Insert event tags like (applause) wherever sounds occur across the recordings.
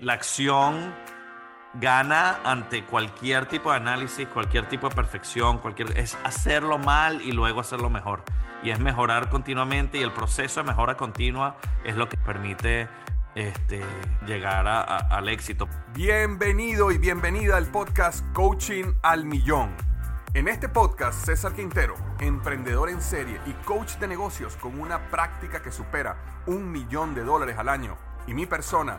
La acción gana ante cualquier tipo de análisis, cualquier tipo de perfección, cualquier es hacerlo mal y luego hacerlo mejor. Y es mejorar continuamente y el proceso de mejora continua es lo que permite este, llegar al éxito. Bienvenido y bienvenida al podcast Coaching al Millón. En este podcast, César Quintero, emprendedor en serie y coach de negocios con una práctica que supera un millón de dólares al año, y mi persona,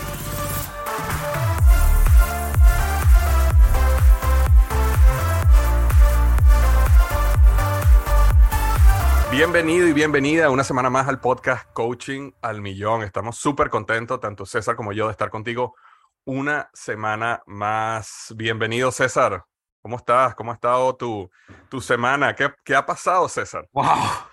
Bienvenido y bienvenida una semana más al podcast Coaching al Millón. Estamos súper contentos, tanto César como yo, de estar contigo una semana más. Bienvenido, César. ¿Cómo estás? ¿Cómo ha estado tu, tu semana? ¿Qué, ¿Qué ha pasado, César? ¡Wow!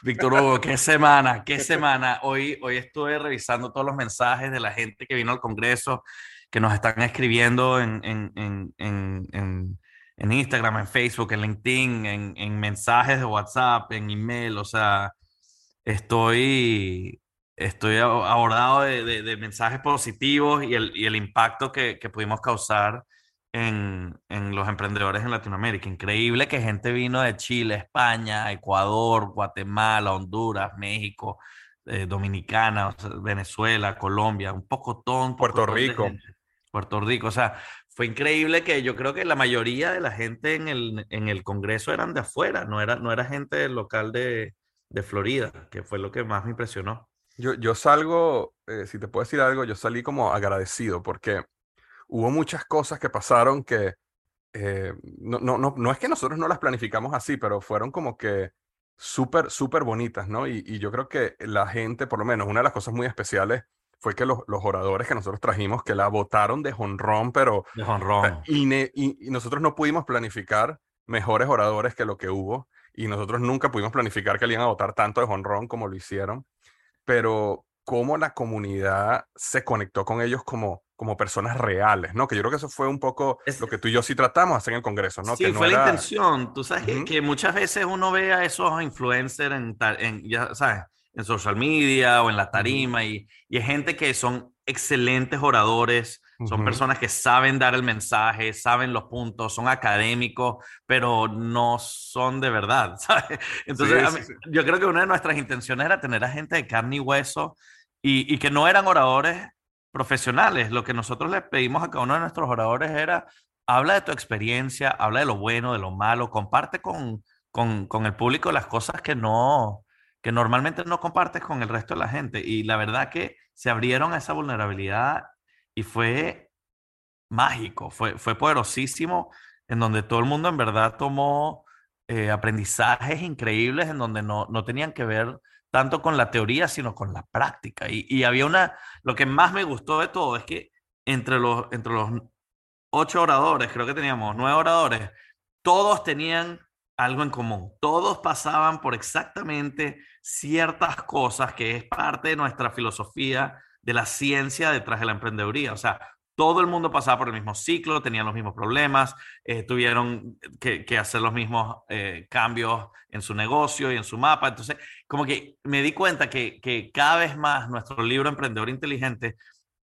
Víctor Hugo, qué semana, qué semana. Hoy, hoy estuve revisando todos los mensajes de la gente que vino al Congreso, que nos están escribiendo en, en, en, en, en- Instagram, en Facebook, en LinkedIn, en, en mensajes de WhatsApp, en email. O sea, estoy, estoy abordado de, de- de mensajes positivos y el, y el impacto que, que pudimos causar en, en los emprendedores en Latinoamérica. Increíble que gente vino de Chile, España, Ecuador, Guatemala, Honduras, México, eh, Dominicana, o sea, Venezuela, Colombia, un poco ton, Puerto Rico. Puerto Rico, o sea, fue increíble que yo creo que la mayoría de la gente en el, en el Congreso eran de afuera, no era, no era gente local de, de Florida, que fue lo que más me impresionó. Yo, yo salgo, eh, si te puedo decir algo, yo salí como agradecido porque hubo muchas cosas que pasaron que eh, no, no, no, no es que nosotros no las planificamos así, pero fueron como que súper, súper bonitas, ¿no? Y, y yo creo que la gente, por lo menos, una de las cosas muy especiales fue que los, los oradores que nosotros trajimos, que la votaron de jonrón, pero De jonrón. ine- y, y nosotros no pudimos planificar mejores oradores que lo que hubo, y nosotros nunca pudimos planificar que le iban a votar tanto de jonrón como lo hicieron, pero cómo la comunidad se conectó con ellos como, como personas reales, ¿no? Que yo creo que eso fue un poco Es- lo que tú y yo sí tratamos hacer en el Congreso, ¿no? Sí, que no fue la era- intención. Tú sabes que- Ujú. que, muchas veces uno ve a esos influencers en, en, ya sabes, en social media o en la tarima y, y hay gente que son excelentes oradores, son personas que saben dar el mensaje, saben los puntos, son académicos, pero no son de verdad, (laughs) ¿sabes? Entonces, Sí, a sí, mí- sí. yo creo que una de nuestras intenciones era tener a gente de carne y hueso y, y que no eran oradores profesionales. Lo que nosotros le pedimos a cada uno de nuestros oradores era, habla de tu experiencia, habla de lo bueno, de lo malo, comparte con, con, con el público las cosas que no, que normalmente no compartes con el resto de la gente. Y la verdad que se abrieron a esa vulnerabilidad y fue mágico, fue, fue poderosísimo, en donde todo el mundo en verdad tomó eh, aprendizajes increíbles, en donde no, no tenían que ver tanto con la teoría, sino con la práctica. Y, y había una, lo que más me gustó de todo es que entre los, entre los ocho oradores, creo que teníamos nueve oradores, todos tenían algo en común. Todos pasaban por exactamente ciertas cosas que es parte de nuestra filosofía de la ciencia detrás de la emprendeduría. O sea, todo el mundo pasaba por el mismo ciclo, tenían los mismos problemas, eh, tuvieron que, hacer los mismos eh, cambios en su negocio y en su mapa. Entonces, como que me di cuenta que, que cada vez más nuestro libro Emprendedor Inteligente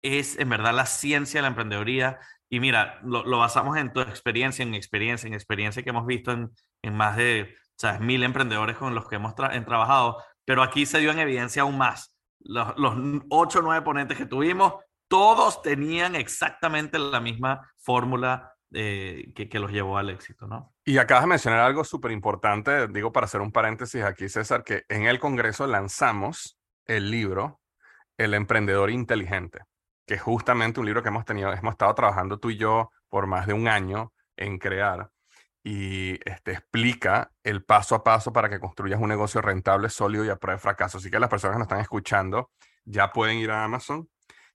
es en verdad la ciencia de la emprendeduría. Y mira, lo, lo basamos en tu experiencia, en experiencia, en experiencia que hemos visto en, en más de ¿sabes? mil emprendedores con los que hemos tra- trabajado, pero aquí se dio en evidencia aún más. Los, los ocho o nueve ponentes que tuvimos, todos tenían exactamente la misma fórmula eh, que, que, los llevó al éxito, ¿no? Y acabas de mencionar algo súper importante, digo para hacer un paréntesis aquí, César, que en el Congreso lanzamos el libro El Emprendedor Inteligente, que es justamente un libro que hemos tenido, hemos estado trabajando tú y yo por más de un año en crear y este, explica el paso a paso para que construyas un negocio rentable, sólido y a prueba de fracaso. Así que las personas que nos están escuchando ya pueden ir a Amazon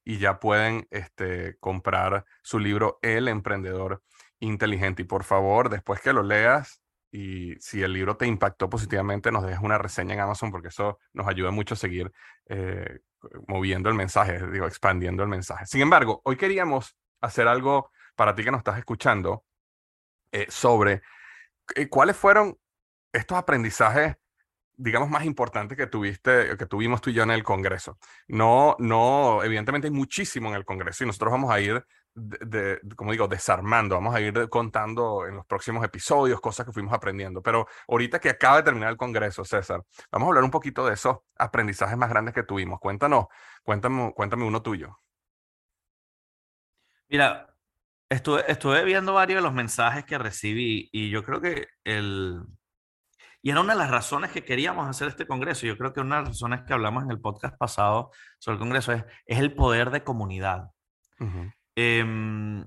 y ya pueden este, comprar su libro El Emprendedor Inteligente. Y por favor, después que lo leas y si el libro te impactó positivamente, nos dejes una reseña en Amazon porque eso nos ayuda mucho a seguir eh, moviendo el mensaje, digo, expandiendo el mensaje. Sin embargo, hoy queríamos hacer algo para ti que nos estás escuchando eh, sobre eh, cuáles fueron estos aprendizajes, digamos, más importantes que tuviste, que tuvimos tú y yo en el Congreso. No, no, evidentemente hay muchísimo en el Congreso y nosotros vamos a ir, como digo, desarmando, vamos a ir contando en los próximos episodios cosas que fuimos aprendiendo. Pero ahorita que acaba de terminar el Congreso, César, vamos a hablar un poquito de esos aprendizajes más grandes que tuvimos. Cuéntanos, cuéntame, cuéntame uno tuyo. Mira, Estuve, estuve viendo varios de los mensajes que recibí y yo creo que el... Y era una de las razones que queríamos hacer este congreso. Yo creo que una de las razones que hablamos en el podcast pasado sobre el congreso es, es el poder de comunidad. Em,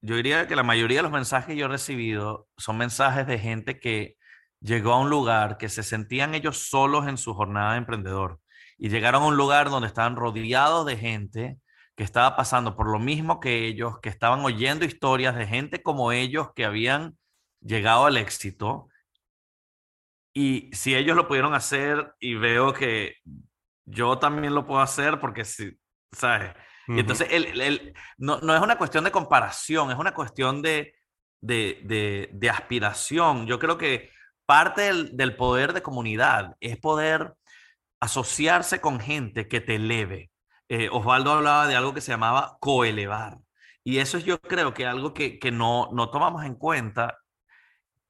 yo diría que la mayoría de los mensajes que yo he recibido son mensajes de gente que llegó a un lugar que se sentían ellos solos en su jornada de emprendedor y llegaron a un lugar donde estaban rodeados de gente que estaba pasando por lo mismo que ellos, que estaban oyendo historias de gente como ellos que habían llegado al éxito. Y si ellos lo pudieron hacer y veo que yo también lo puedo hacer porque si, ¿sabes? Y entonces el, no, no, es una cuestión de comparación, es una cuestión de, de, de, aspiración. Yo creo que parte del, del poder de comunidad es poder asociarse con gente que te eleve, eh, Osvaldo hablaba de algo que se llamaba coelevar. Y eso es yo creo que algo que, que no, no tomamos en cuenta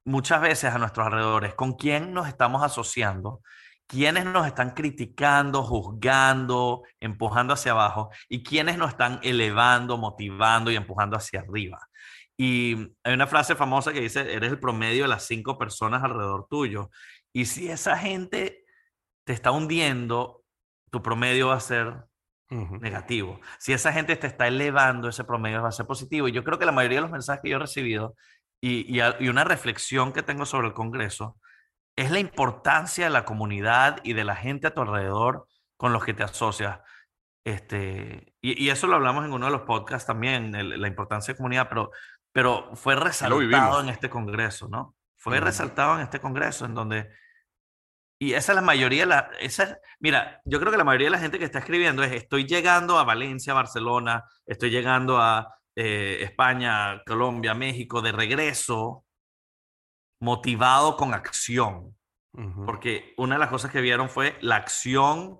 muchas veces a nuestros alrededores, con quién nos estamos asociando, quiénes nos están criticando, juzgando, empujando hacia abajo y quiénes nos están elevando, motivando y empujando hacia arriba. Y hay una frase famosa que dice, eres el promedio de las cinco personas alrededor tuyo. Y si esa gente te está hundiendo, tu promedio va a ser negativo. Si esa gente te está elevando, ese promedio va a ser positivo. Y yo creo que la mayoría de los mensajes que yo he recibido y, y, una reflexión que tengo sobre el Congreso es la importancia de la comunidad y de la gente a tu alrededor con los que te asocias. Este, y, y eso lo hablamos en uno de los podcasts también, la importancia de comunidad, pero, pero fue resaltado en este Congreso, ¿no? Fue resaltado en este Congreso en donde y esa es la mayoría, la, esa, mira, yo creo que la mayoría de la gente que está escribiendo es, estoy llegando a Valencia, Barcelona, estoy llegando a eh, España, Colombia, México, de regreso, motivado con acción. Porque una de las cosas que vieron fue la acción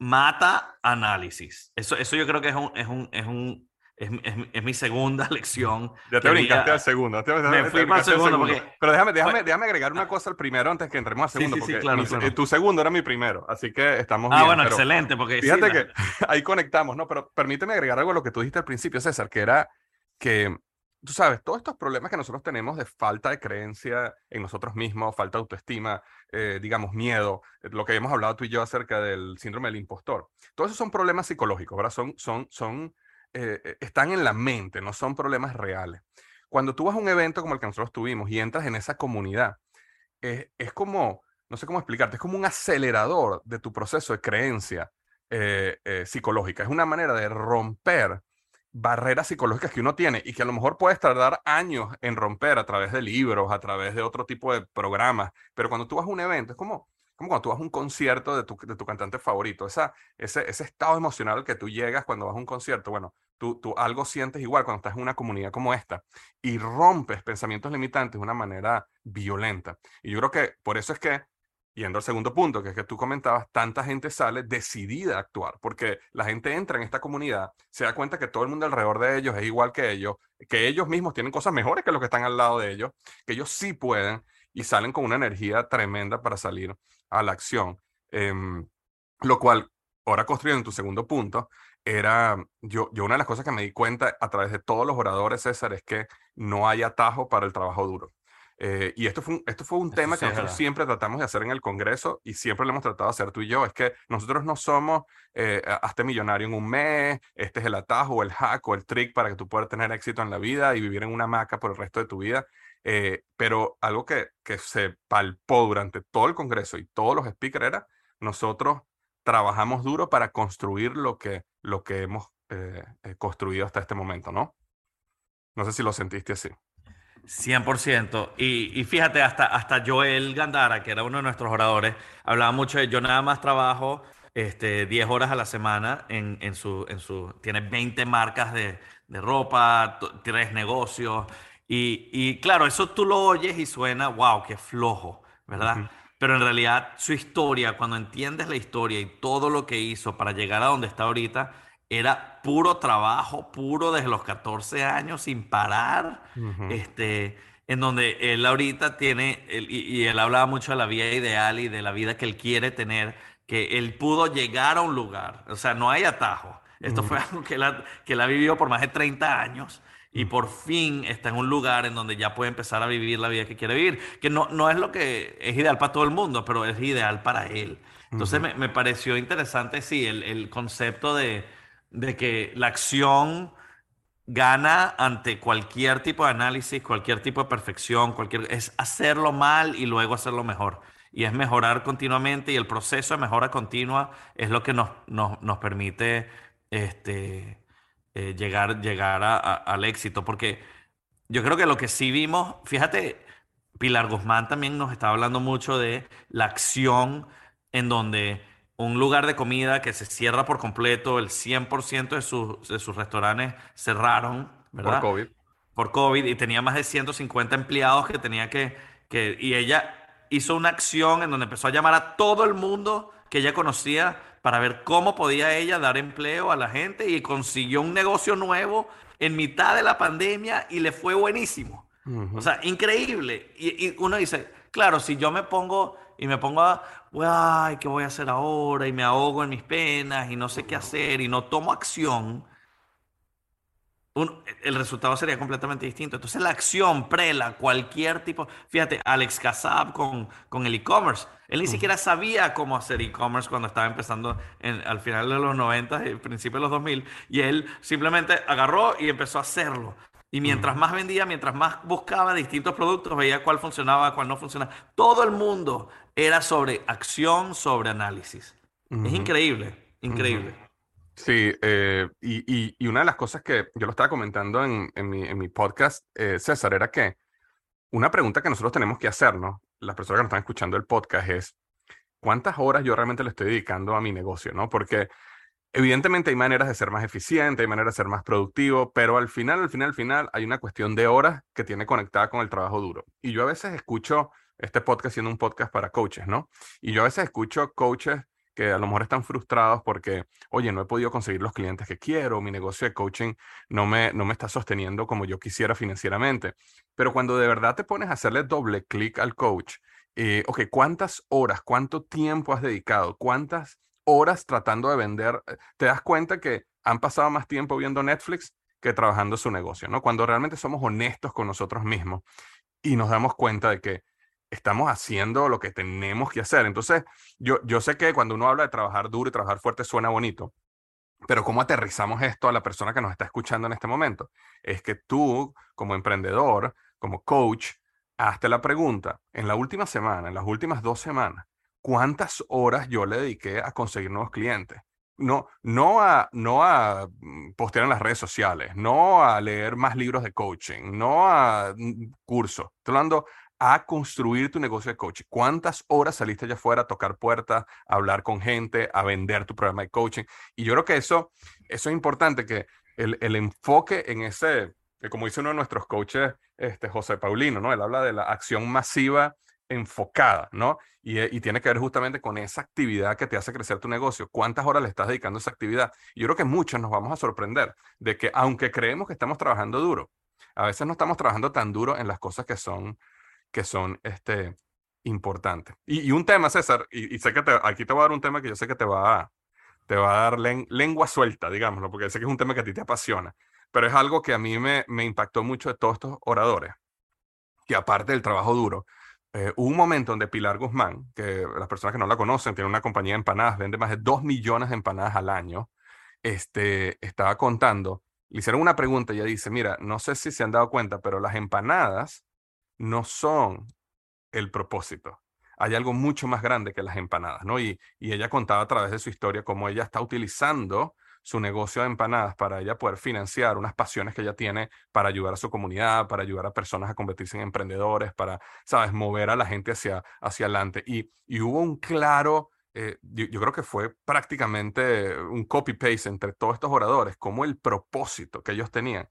mata análisis. Eso, eso yo creo que es un, es un, es un es, es, mi segunda (laughs) lección. Ya te brincaste al segundo. me fui para el segundo. Porque... Pero déjame, déjame, déjame agregar una cosa al primero antes que entremos al segundo. Sí, sí, porque claro, tu segundo era mi primero, así que estamos ah, bueno, excelente. Porque fíjate que (laughs) ahí conectamos, ¿no? Pero permíteme agregar algo a lo que tú dijiste al principio, César, que era que, tú sabes, todos estos problemas que nosotros tenemos de falta de creencia en nosotros mismos, falta de autoestima, eh, digamos, miedo, lo que hemos hablado tú y yo acerca del síndrome del impostor, todos esos son problemas psicológicos, ¿verdad? Son, son, son eh, eh, están en la mente, no son problemas reales. Cuando tú vas a un evento como el que nosotros tuvimos y entras en esa comunidad, es como, no sé cómo explicarte, es como un acelerador de tu proceso de creencia eh, psicológica. Es una manera de romper barreras psicológicas que uno tiene y que a lo mejor puedes tardar años en romper a través de libros, a través de otro tipo de programas, pero cuando tú vas a un evento es como, como cuando tú vas a un concierto de tu, de tu cantante favorito, esa, ese, ese estado emocional que tú llegas cuando vas a un concierto, bueno, tú, tú algo sientes igual cuando estás en una comunidad como esta y rompes pensamientos limitantes de una manera violenta. Y yo creo que por eso es que, yendo al segundo punto, que es que tú comentabas, tanta gente sale decidida a actuar, porque la gente entra en esta comunidad, se da cuenta que todo el mundo alrededor de ellos es igual que ellos, que ellos mismos tienen cosas mejores que los que están al lado de ellos, que ellos sí pueden y salen con una energía tremenda para salir a la acción. Em, lo cual, ahora construyendo tu segundo punto, era, yo, yo una de las cosas que me di cuenta a través de todos los oradores, César, es que no hay atajo para el trabajo duro. Eh, y esto fue un, esto fue un tema que nosotros siempre tratamos de hacer en el Congreso y siempre lo hemos tratado de hacer tú y yo. Es que nosotros no somos eh, hazte millonario en un mes, este es el atajo el hack o el trick para que tú puedas tener éxito en la vida y vivir en una maca por el resto de tu vida. Eh, pero algo que, que se palpó durante todo el Congreso y todos los speakers era, nosotros trabajamos duro para construir lo que, lo que hemos eh, construido hasta este momento, ¿no? No sé si lo sentiste así. 100%. Y, y, fíjate, hasta, hasta Joel Gandara, que era uno de nuestros oradores, hablaba mucho de yo nada más trabajo este, 10 horas a la semana en, en, su, en su... Tiene 20 marcas de, de ropa, tres negocios. Y, y, claro, eso tú lo oyes y suena, wow, qué flojo, ¿verdad? Pero en realidad su historia, cuando entiendes la historia y todo lo que hizo para llegar a donde está ahorita, era puro trabajo, puro desde los 14 años sin parar, este, en donde él ahorita tiene, y, él hablaba mucho de la vida ideal y de la vida que él quiere tener, que él pudo llegar a un lugar, o sea, no hay atajo. Esto fue (laughs) algo que él, ha, que él ha vivido por más de 30 años y por fin está en un lugar en donde ya puede empezar a vivir la vida que quiere vivir, que no, no es lo que es ideal para todo el mundo, pero es ideal para él. Entonces me, me, pareció interesante, sí, el, el concepto de de que la acción gana ante cualquier tipo de análisis, cualquier tipo de perfección, cualquier, es hacerlo mal y luego hacerlo mejor. Y es mejorar continuamente y el proceso de mejora continua es lo que nos, nos, permite este, eh, llegar, llegar al éxito. Porque yo creo que lo que sí vimos, fíjate, Pilar Guzmán también nos está hablando mucho de la acción en donde un lugar de comida que se cierra por completo, el 100% de, sus, de sus restaurantes cerraron, ¿verdad? Por COVID. Por COVID y tenía más de 150 empleados que tenía que, que... Y ella hizo una acción en donde empezó a llamar a todo el mundo que ella conocía para ver cómo podía ella dar empleo a la gente y consiguió un negocio nuevo en mitad de la pandemia y le fue buenísimo. O sea, increíble. Y, y uno dice, claro, si yo me pongo y me pongo a, ay, ¿qué voy a hacer ahora? Y me ahogo en mis penas y no sé qué hacer y no tomo acción, el resultado sería completamente distinto. Entonces la acción, prela, cualquier tipo, fíjate, Alex Kassab con, con el e-commerce, él ni siquiera sabía cómo hacer e-commerce cuando estaba empezando en, al final de los 90, y principio de los 2000, y él simplemente agarró y empezó a hacerlo. Y mientras más vendía, mientras más buscaba distintos productos, veía cuál funcionaba, cuál no funcionaba. Todo el mundo era sobre acción, sobre análisis. Es increíble, increíble. Sí, eh, y, y, una de las cosas que yo lo estaba comentando en, en mi, podcast, eh, César, era que una pregunta que nosotros tenemos que hacernos, las personas que nos están escuchando el podcast, es cuántas horas yo realmente le estoy dedicando a mi negocio, ¿no? Porque Evidentemente hay maneras de ser más eficiente, hay maneras de ser más productivo, pero al final, al final, al final hay una cuestión de horas que tiene conectada con el trabajo duro. Y yo a veces escucho este podcast siendo un podcast para coaches, ¿no? Y yo a veces escucho coaches que a lo mejor están frustrados porque, oye, no he podido conseguir los clientes que quiero, mi negocio de coaching no me, no me está sosteniendo como yo quisiera financieramente. Pero cuando de verdad te pones a hacerle doble clic al coach, eh, ok, ¿cuántas horas, cuánto tiempo has dedicado? ¿Cuántas horas tratando de vender, eh, te das cuenta que han pasado más tiempo viendo Netflix que trabajando su negocio, ¿no? Cuando realmente somos honestos con nosotros mismos y nos damos cuenta de que estamos haciendo lo que tenemos que hacer. Entonces, yo, yo sé que cuando uno habla de trabajar duro y trabajar fuerte suena bonito, pero ¿cómo aterrizamos esto a la persona que nos está escuchando en este momento? Es que tú, como emprendedor, como coach, hazte la pregunta, en la última semana, en las últimas dos semanas, cuántas horas yo le dediqué a conseguir nuevos clientes. No, no, a, no a mm, postear en las redes sociales, no a leer más libros de coaching, no a mm, cursos. Estoy hablando a construir tu negocio de coaching. ¿Cuántas horas saliste allá afuera a tocar puertas, a hablar con gente, a vender tu programa de coaching? Y yo creo que eso, eso es importante, que el, el enfoque en ese, como dice uno de nuestros coaches, este, José Paulino, ¿no? Él habla de la acción masiva enfocada, ¿no? Eh, y, tiene que ver justamente con esa actividad que te hace crecer tu negocio. ¿Cuántas horas le estás dedicando a esa actividad? Y yo creo que muchos nos vamos a sorprender de que aunque creemos que estamos trabajando duro, a veces no estamos trabajando tan duro en las cosas que son, que son este, importantes. Y, un tema, César, y, sé que te, aquí te voy a dar un tema que yo sé que te va a, te va a dar lengua suelta, digámoslo, porque sé que es un tema que a ti te apasiona, pero es algo que a mí me, me impactó mucho de todos estos oradores, que aparte del trabajo duro, eh, hubo un momento donde Pilar Guzmán, que las personas que no la conocen, tiene una compañía de empanadas, vende más de 2 millones de empanadas al año, este, estaba contando, le hicieron una pregunta y ella dice, mira, no sé si se han dado cuenta, pero las empanadas no son el propósito. Hay algo mucho más grande que las empanadas, ¿no? Y, y ella contaba a través de su historia cómo ella está utilizando su negocio de empanadas para ella poder financiar unas pasiones que ella tiene para ayudar a su comunidad, para ayudar a personas a convertirse en emprendedores, para, sabes, mover a la gente hacia, hacia adelante. Y, y hubo un claro, eh, yo, creo que fue prácticamente un copy-paste entre todos estos oradores, como el propósito que ellos tenían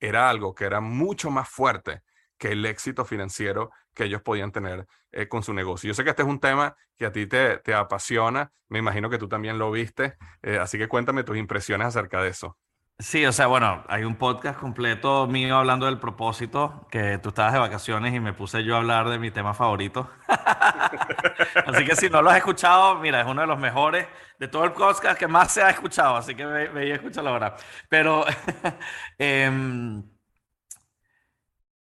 era algo que era mucho más fuerte que el éxito financiero que ellos podían tener eh, con su negocio. Yo sé que este es un tema que a ti te, te apasiona, me imagino que tú también lo viste, eh, así que cuéntame tus impresiones acerca de eso. Sí, o sea, bueno, hay un podcast completo mío hablando del propósito, que tú estabas de vacaciones y me puse yo a hablar de mi tema favorito. (laughs) así que si no lo has escuchado, mira, es uno de los mejores de todo el podcast que más se ha escuchado, así que ve, ve y escúchalo ahora. Pero... (laughs) eh,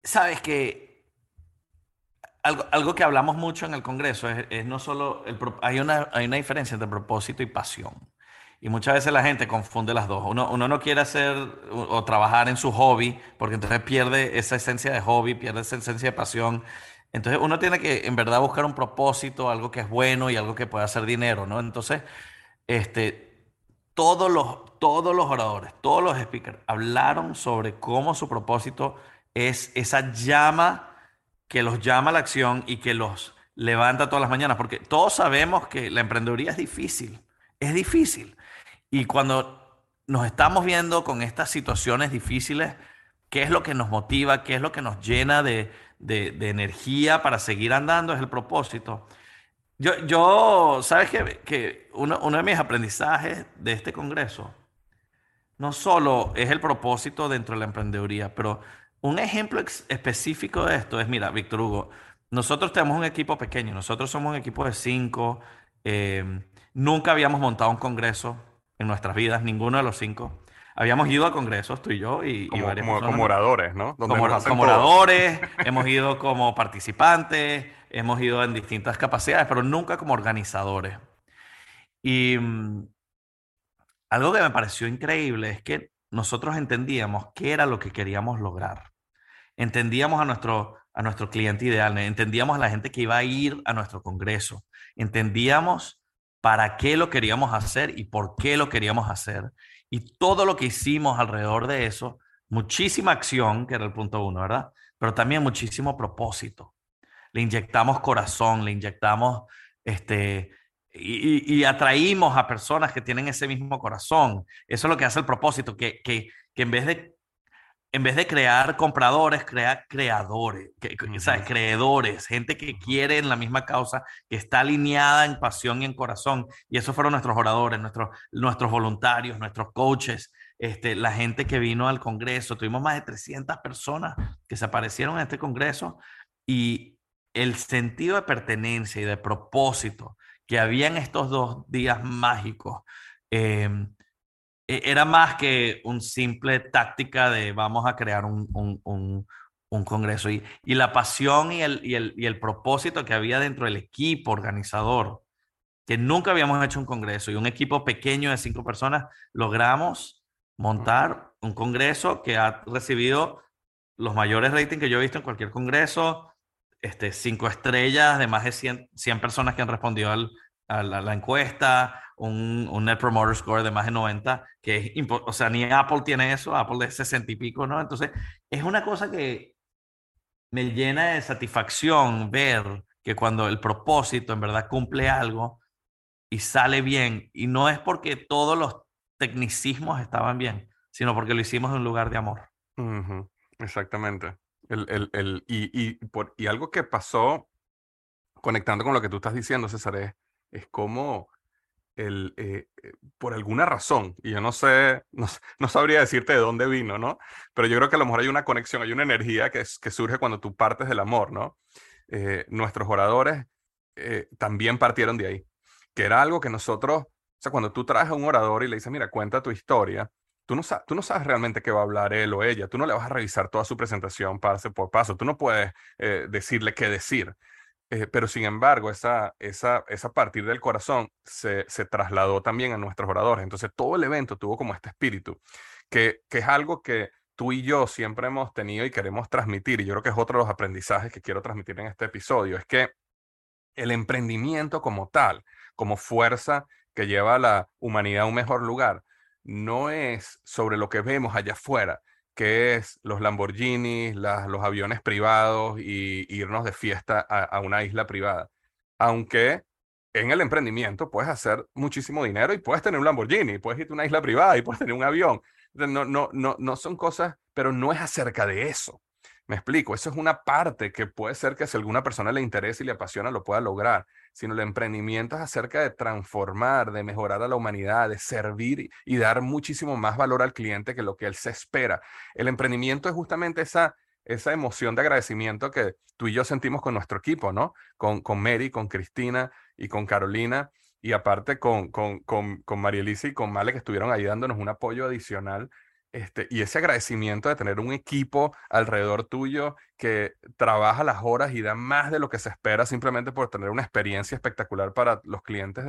Sabes que algo, algo, que hablamos mucho en el Congreso es, no solo, hay, una, hay una diferencia entre propósito y pasión. Y muchas veces la gente confunde las dos. Uno, uno no quiere hacer o, trabajar en su hobby porque entonces pierde esa esencia de hobby, pierde esa esencia de pasión. Entonces uno tiene que en verdad buscar un propósito, algo que es bueno y algo que pueda hacer dinero, ¿no? Entonces, este, todos los, todos los oradores, todos los speakers hablaron sobre cómo su propósito es esa llama que los llama a la acción y que los levanta todas las mañanas, porque todos sabemos que la emprendeduría es difícil, es difícil. Y cuando nos estamos viendo con estas situaciones difíciles, ¿qué es lo que nos motiva? ¿Qué es lo que nos llena de, energía para seguir andando? Es el propósito. Yo, yo ¿sabes que, que uno, uno de mis aprendizajes de este congreso no solo es el propósito dentro de la emprendeduría, pero un ejemplo específico de esto es, mira, Víctor Hugo, nosotros tenemos un equipo pequeño, nosotros somos un equipo de cinco, eh, nunca habíamos montado un congreso en nuestras vidas, ninguno de los cinco. Habíamos ido a congresos, tú y yo, y, como, varios como, oradores, ¿no? como, oradores, (laughs) hemos ido como participantes, hemos ido en distintas capacidades, pero nunca como organizadores. Y mm, algo que me pareció increíble es que nosotros entendíamos qué era lo que queríamos lograr. Entendíamos a nuestro, a nuestro cliente ideal, entendíamos a la gente que iba a ir a nuestro congreso, entendíamos para qué lo queríamos hacer y por qué lo queríamos hacer. Y todo lo que hicimos alrededor de eso, muchísima acción, que era el punto uno, ¿verdad? Pero también muchísimo propósito. Le inyectamos corazón, le inyectamos este, y, atraímos a personas que tienen ese mismo corazón. Eso es lo que hace el propósito, que, que, que en, vez de, en vez de crear compradores, crea creadores, que, creedores, gente que quiere en la misma causa, que está alineada en pasión y en corazón. Y esos fueron nuestros oradores, nuestros, nuestros voluntarios, nuestros coaches, este, la gente que vino al Congreso. Tuvimos más de 300 personas que se aparecieron en este Congreso y el sentido de pertenencia y de propósito que había en estos dos días mágicos em, e, era más que un simple táctica de vamos a crear un, un, un, congreso. Y, y, la pasión y el, y, el, y el propósito que había dentro del equipo organizador, que nunca habíamos hecho un congreso y un equipo pequeño de cinco personas, logramos montar un congreso que ha recibido los mayores ratings que yo he visto en cualquier congreso, este, cinco estrellas de más de 100, 100 personas que han respondido al, a la, encuesta, un, un, Net Promoter Score de más de 90, que es, o sea, ni Apple tiene eso, Apple de 60 y pico, ¿no? Entonces, es una cosa que me llena de satisfacción ver que cuando el propósito en verdad cumple algo y sale bien, y no es porque todos los tecnicismos estaban bien, sino porque lo hicimos en un lugar de amor. Exactamente. El, el, el, y, y, por, y algo que pasó, conectando con lo que tú estás diciendo, César, es, es como el, eh, eh, por alguna razón, y yo no sé, (laughs) no, no, sabría decirte de dónde vino, ¿no? Pero yo creo que a lo mejor hay una conexión, hay una energía que, es, que surge cuando tú partes del amor, ¿no? Eh, nuestros oradores también partieron de ahí, que era algo que nosotros O sea, cuando tú traes a un orador y le dices, mira, cuenta tu historia, tú no, tú no sabes realmente qué va a hablar él o ella, tú no le vas a revisar toda su presentación paso por paso, tú no puedes eh, decirle qué decir. Eh, pero sin embargo, esa, esa, esa partir del corazón se, se, trasladó también a nuestros oradores. Entonces, todo el evento tuvo como este espíritu, que, que es algo que tú y yo siempre hemos tenido y queremos transmitir, y yo creo que es otro de los aprendizajes que quiero transmitir en este episodio, es que el emprendimiento como tal, como fuerza que lleva a la humanidad a un mejor lugar, no es sobre lo que vemos allá afuera, que es los Lamborghinis, los aviones privados y irnos de fiesta a, una isla privada. Aunque en el emprendimiento puedes hacer muchísimo dinero y puedes tener un Lamborghini, puedes irte a una isla privada y puedes tener un avión. No, no, no, no son cosas, pero no es acerca de eso. Me explico, eso es una parte que puede ser que si alguna persona le interese y le apasiona lo pueda lograr, sino el emprendimiento es acerca de transformar, de mejorar a la humanidad, de servir y dar muchísimo más valor al cliente que lo que él se espera. El emprendimiento es justamente esa, esa emoción de agradecimiento que tú y yo sentimos con nuestro equipo, ¿no? Con, con Mary, con Cristina y con Carolina, y aparte con, con, con, con María Elisa y con Male que estuvieron ahí dándonos un apoyo adicional este, y ese agradecimiento de tener un equipo alrededor tuyo que trabaja las horas y da más de lo que se espera simplemente por tener una experiencia espectacular para los clientes.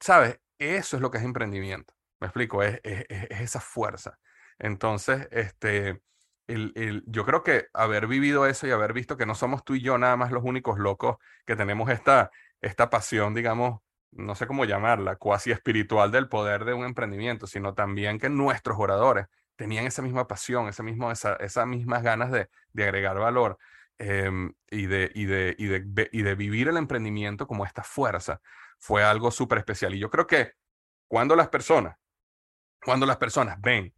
¿Sabes? Eso es lo que es emprendimiento. Me explico, es, es, esa fuerza. Entonces, este, el, el, yo creo que haber vivido eso y haber visto que no somos tú y yo nada más los únicos locos que tenemos esta, esta pasión, digamos, no sé cómo llamarla, cuasi espiritual del poder de un emprendimiento, sino también que nuestros oradores tenían esa misma pasión, esa misma, esa, esas mismas ganas de, de agregar valor em, y, de, y, de, y, de, y de vivir el emprendimiento como esta fuerza. Fue algo súper especial. Y yo creo que cuando las personas, cuando las personas ven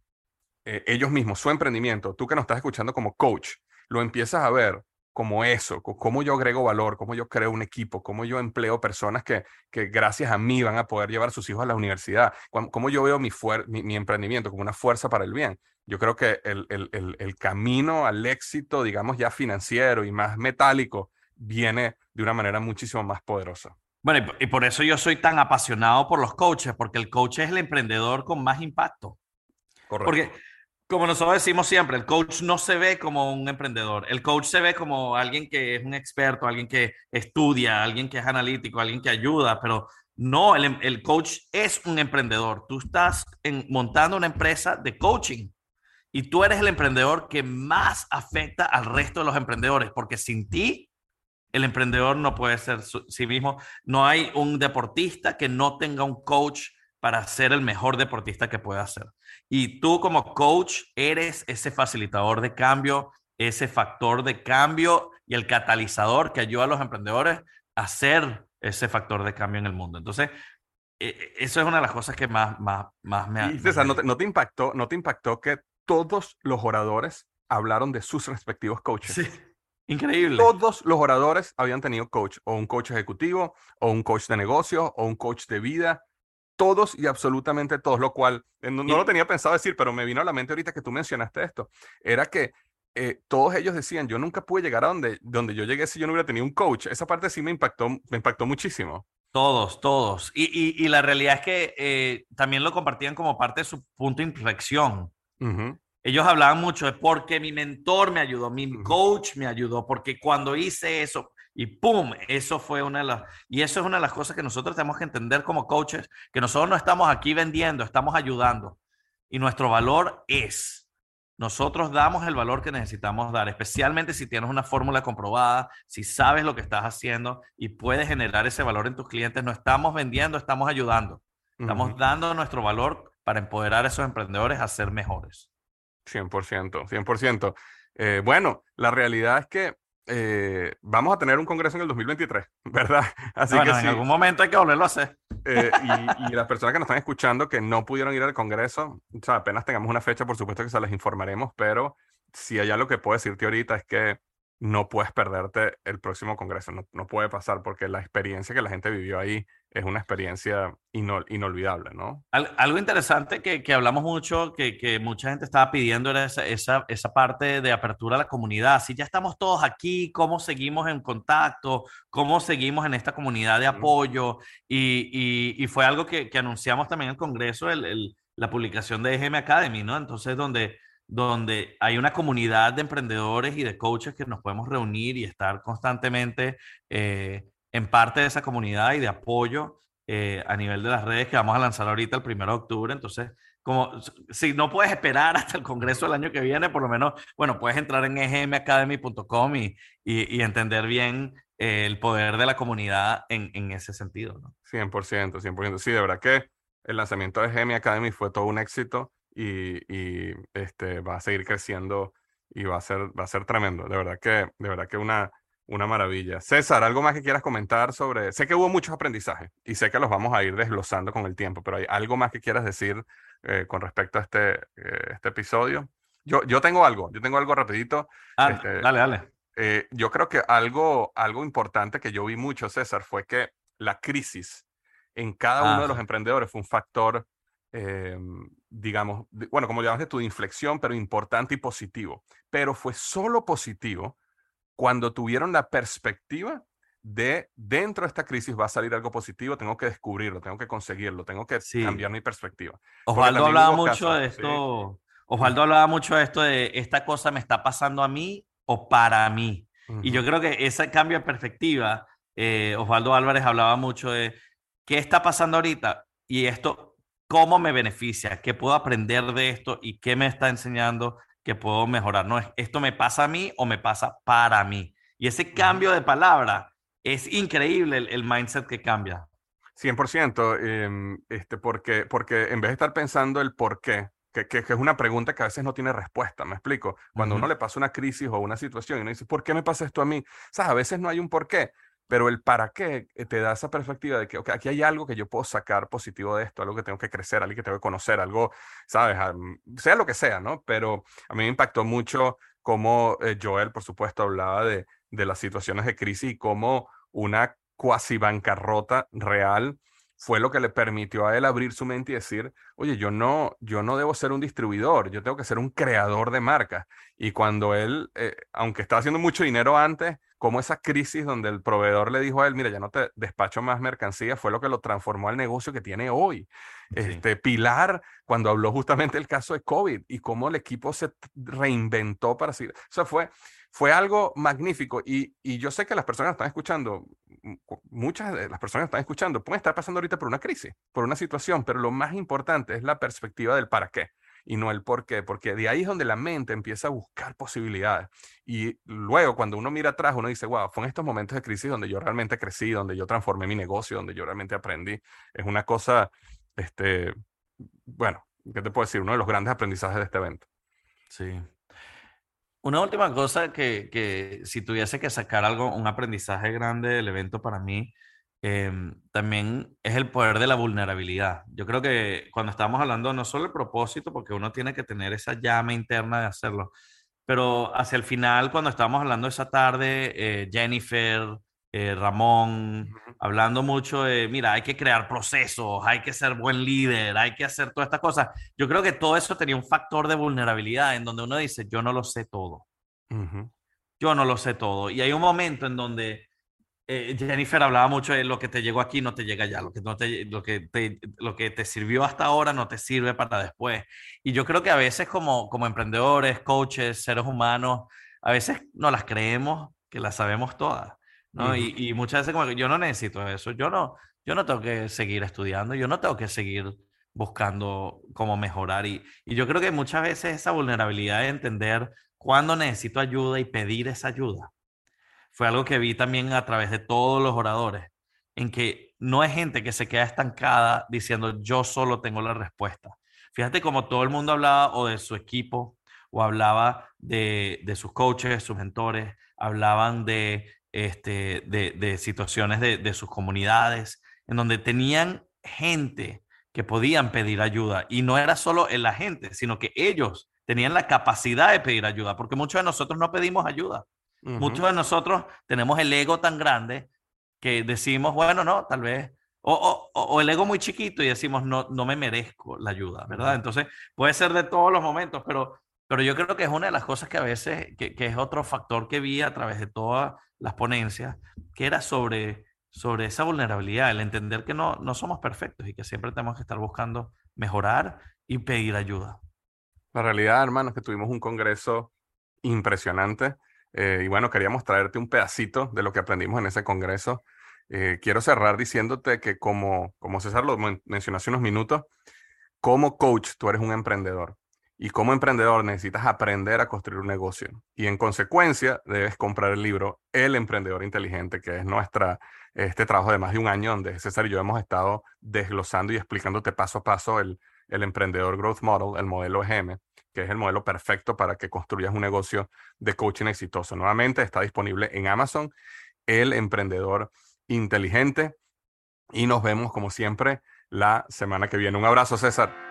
eh, ellos mismos su emprendimiento, tú que nos estás escuchando como coach, lo empiezas a ver como eso, cómo yo agrego valor, cómo yo creo un equipo, cómo yo empleo personas que, que gracias a mí van a poder llevar a sus hijos a la universidad, cómo yo veo mi, mi, emprendimiento como una fuerza para el bien. Yo creo que el, el, el, camino al éxito, digamos ya financiero y más metálico, viene de una manera muchísimo más poderosa. Bueno, y por eso yo soy tan apasionado por los coaches, porque el coach es el emprendedor con más impacto. Correcto. Porque como nosotros decimos siempre, el coach no se ve como un emprendedor. El coach se ve como alguien que es un experto, alguien que estudia, alguien que es analítico, alguien que ayuda, pero no, el, el coach es un emprendedor. Tú estás montando una empresa de coaching y tú eres el emprendedor que más afecta al resto de los emprendedores, porque sin ti, el emprendedor no puede ser sí mismo. No hay un deportista que no tenga un coach para ser el mejor deportista que pueda ser. Y tú como coach eres ese facilitador de cambio, ese factor de cambio y el catalizador que ayuda a los emprendedores a ser ese factor de cambio en el mundo. Entonces, e, e, eso es una de las cosas que más, más, más me ha... Y César, ¿no te, ¿no te, impactó, ¿no te impactó que todos los oradores hablaron de sus respectivos coaches? Sí. Increíble. Todos los oradores habían tenido coach, o un coach ejecutivo, o un coach de negocio, o un coach de vida, todos y absolutamente todos, lo cual eh, no, lo tenía pensado decir, pero me vino a la mente ahorita que tú mencionaste esto, era que eh, todos ellos decían, yo nunca pude llegar a donde, donde yo llegué si yo no hubiera tenido un coach. Esa parte sí me impactó, me impactó muchísimo. Todos, todos. Y, y, la realidad es que eh, también lo compartían como parte de su punto de inflexión. Ellos hablaban mucho de porque mi mentor me ayudó, mi coach me ayudó, porque cuando hice eso, y ¡pum! Eso fue una de las... Y eso es una de las cosas que nosotros tenemos que entender como coaches, que nosotros no estamos aquí vendiendo, estamos ayudando. Y nuestro valor es, nosotros damos el valor que necesitamos dar, especialmente si tienes una fórmula comprobada, si sabes lo que estás haciendo y puedes generar ese valor en tus clientes. No estamos vendiendo, estamos ayudando. Estamos dando nuestro valor para empoderar a esos emprendedores a ser mejores. 100%, 100%. Eh, bueno, la realidad es que eh, vamos a tener un congreso en el 2023, (laughs) ¿verdad? Así que en algún momento hay que volverlo a hacer. Eh, (laughs) y, las personas que nos están escuchando que no pudieron ir al congreso, o sea, apenas tengamos una fecha, por supuesto que se les informaremos, pero si hay algo que puedo decirte ahorita es que no puedes perderte el próximo congreso, no, no puede pasar porque la experiencia que la gente vivió ahí es una experiencia inolvidable, ¿no? algo interesante que, que hablamos mucho, que, que, mucha gente estaba pidiendo, era esa, esa, esa, parte de apertura a la comunidad. Si ya estamos todos aquí, ¿cómo seguimos en contacto? ¿Cómo seguimos en esta comunidad de apoyo? Y, y, y fue algo que, que, anunciamos también en el Congreso, el, el, la publicación de EGM Academy, ¿no? Entonces, donde, donde hay una comunidad de emprendedores y de coaches que nos podemos reunir y estar constantemente... Eh, en parte de esa comunidad y de apoyo eh, a nivel de las redes que vamos a lanzar ahorita el 1 de octubre. Entonces, como si no puedes esperar (laughs) hasta el Congreso del año que viene, por lo menos, bueno, puedes entrar en egmacademy.com y, y, entender bien eh, el poder de la comunidad en, en ese sentido. ¿no? 100%, 100%. Sí, de verdad que el lanzamiento de EGM Academy fue todo un éxito y, y, este, va a seguir creciendo y va a ser, va a ser tremendo. De verdad que, de verdad que una, una maravilla. César, ¿algo más que quieras comentar sobre... Sé que hubo muchos aprendizajes y sé que los vamos a ir desglosando con el tiempo, pero ¿hay algo más que quieras decir eh, con respecto a este, eh, este episodio? Yo, yo tengo algo, yo tengo algo rapidito. Ah, este, dale, dale. Eh, yo creo que algo, algo importante que yo vi mucho, César, fue que la crisis en cada uno de los emprendedores fue un factor, em, digamos, bueno, como llamaste tú, de inflexión, pero importante y positivo. Pero fue solo positivo cuando tuvieron la perspectiva de dentro de esta crisis va a salir algo positivo, tengo que descubrirlo, tengo que conseguirlo, tengo que cambiar mi perspectiva. Osvaldo hablaba mucho de esto, Osvaldo hablaba mucho de esto de esta cosa me está pasando a mí o para mí. Y yo creo que ese cambio de perspectiva, eh, Osvaldo Álvarez hablaba mucho de qué está pasando ahorita y esto, cómo me beneficia, qué puedo aprender de esto y qué me está enseñando que puedo mejorar. No es esto me pasa a mí o me pasa para mí. Y ese cambio de palabra es increíble el, mindset que cambia. 100%, em, este, porque, porque en vez de estar pensando el por qué, que, que, es una pregunta que a veces no tiene respuesta, me explico. Cuando uno le pasa una crisis o una situación y uno dice, ¿por qué me pasa esto a mí? O sea, a veces no hay un por qué, pero el para qué eh, te da esa perspectiva de que aquí hay algo que yo puedo sacar positivo de esto, algo que tengo que crecer, algo que tengo que conocer, algo, ¿sabes? sea lo que sea, ¿no? Pero a mí me impactó mucho cómo eh, Joel, por supuesto, hablaba de, de las situaciones de crisis y cómo una cuasi bancarrota real fue lo que le permitió a él abrir su mente y decir, oye, yo no, yo no debo ser un distribuidor, yo tengo que ser un creador de marcas. Y cuando él, eh, aunque estaba haciendo mucho dinero antes, como esa crisis donde el proveedor le dijo a él, mira, ya no te despacho más mercancía, fue lo que lo transformó al negocio que tiene hoy. Este Pilar, cuando habló justamente el caso de COVID y cómo el equipo se reinventó para seguir. O sea, fue, fue algo magnífico y, y, yo sé que las personas están escuchando, muchas de las personas están escuchando pueden estar pasando ahorita por una crisis, por una situación, pero lo más importante es la perspectiva del para qué y no el por qué, porque de ahí es donde la mente empieza a buscar posibilidades. Y luego cuando uno mira atrás, uno dice, wow, fue en estos momentos de crisis donde yo realmente crecí, donde yo transformé mi negocio, donde yo realmente aprendí. Es una cosa, este, bueno, ¿qué te puedo decir? Uno de los grandes aprendizajes de este evento. Sí, una última cosa que, que, si tuviese que sacar algo, un aprendizaje grande del evento para mí, em, también es el poder de la vulnerabilidad. Yo creo que cuando estamos hablando no solo el propósito, porque uno tiene que tener esa llama interna de hacerlo, pero hacia el final, cuando estábamos hablando esa tarde, eh, Jennifer, eh, Ramón, hablando mucho de, mira, hay que crear procesos, hay que ser buen líder, hay que hacer todas estas cosas. Yo creo que todo eso tenía un factor de vulnerabilidad en donde uno dice, yo no lo sé todo. Yo no lo sé todo. Y hay un momento en donde eh, Jennifer hablaba mucho de lo que te llegó aquí no te llega ya, lo que, no te, lo, que te, lo que te sirvió hasta ahora no te sirve para después. Y yo creo que a veces como, como emprendedores, coaches, seres humanos, a veces no las creemos que las sabemos todas. ¿No? y, muchas veces como que yo no necesito eso, yo no, yo no tengo que seguir estudiando, yo no tengo que seguir buscando cómo mejorar y, y yo creo que muchas veces esa vulnerabilidad de entender cuándo necesito ayuda y pedir esa ayuda fue algo que vi también a través de todos los oradores, en que no hay gente que se queda estancada diciendo yo solo tengo la respuesta. Fíjate como todo el mundo hablaba o de su equipo o hablaba de, de sus coaches, sus mentores, hablaban de este, de, situaciones de, sus comunidades, en donde tenían gente que podían pedir ayuda. Y no era solo la gente, sino que ellos tenían la capacidad de pedir ayuda, porque muchos de nosotros no pedimos ayuda. Muchos de nosotros tenemos el ego tan grande que decimos, bueno, no, tal vez O, o, el ego muy chiquito y decimos, no, no me merezco la ayuda, ¿verdad? Entonces, puede ser de todos los momentos, pero, pero yo creo que es una de las cosas que a veces, que, es otro factor que vi a través de todas las ponencias, que era sobre, sobre esa vulnerabilidad, el entender que no, no somos perfectos y que siempre tenemos que estar buscando mejorar y pedir ayuda. La realidad, hermano, es que tuvimos un congreso impresionante eh, y bueno, queríamos traerte un pedacito de lo que aprendimos en ese congreso. Eh, quiero cerrar diciéndote que como, como César lo mencionó hace unos minutos, como coach tú eres un emprendedor y como emprendedor necesitas aprender a construir un negocio y en consecuencia debes comprar el libro El emprendedor inteligente, que es nuestra este trabajo de más de un año donde César y yo hemos estado desglosando y explicándote paso a paso el, el emprendedor growth model, el modelo EGM, que es el modelo perfecto para que construyas un negocio de coaching exitoso. Nuevamente está disponible en Amazon, el emprendedor inteligente. Y nos vemos como siempre la semana que viene. Un abrazo, César.